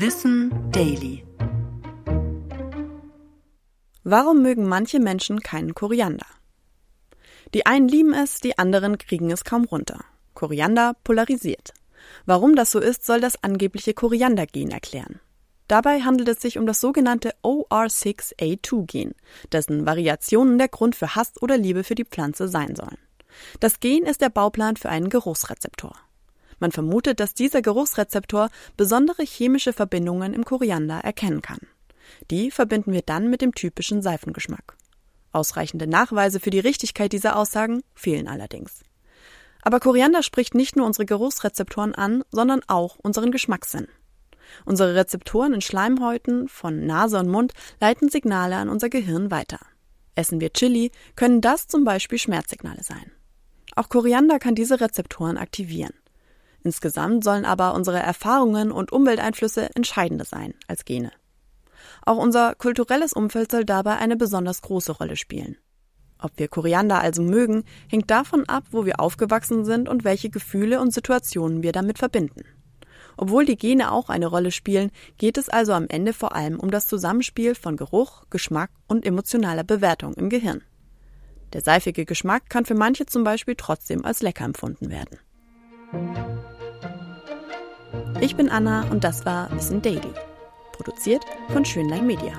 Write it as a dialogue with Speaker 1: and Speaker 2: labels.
Speaker 1: Wissen Daily.
Speaker 2: Warum mögen manche Menschen keinen Koriander? Die einen lieben es, die anderen kriegen es kaum runter. Koriander polarisiert. Warum das so ist, soll das angebliche Koriandergen erklären. Dabei handelt es sich um das sogenannte OR6A2-Gen, dessen Variationen der Grund für Hass oder Liebe für die Pflanze sein sollen. Das Gen ist der Bauplan für einen Geruchsrezeptor. Man vermutet, dass dieser Geruchsrezeptor besondere chemische Verbindungen im Koriander erkennen kann. Die verbinden wir dann mit dem typischen Seifengeschmack. Ausreichende Nachweise für die Richtigkeit dieser Aussagen fehlen allerdings. Aber Koriander spricht nicht nur unsere Geruchsrezeptoren an, sondern auch unseren Geschmackssinn. Unsere Rezeptoren in Schleimhäuten von Nase und Mund leiten Signale an unser Gehirn weiter. Essen wir Chili, können das zum Beispiel Schmerzsignale sein. Auch Koriander kann diese Rezeptoren aktivieren. Insgesamt sollen aber unsere Erfahrungen und Umwelteinflüsse entscheidender sein als Gene. Auch unser kulturelles Umfeld soll dabei eine besonders große Rolle spielen. Ob wir Koriander also mögen, hängt davon ab, wo wir aufgewachsen sind und welche Gefühle und Situationen wir damit verbinden. Obwohl die Gene auch eine Rolle spielen, geht es also am Ende vor allem um das Zusammenspiel von Geruch, Geschmack und emotionaler Bewertung im Gehirn. Der seifige Geschmack kann für manche zum Beispiel trotzdem als lecker empfunden werden. Ich bin Anna und das war Wissen Daily. Produziert von Schönlein Media.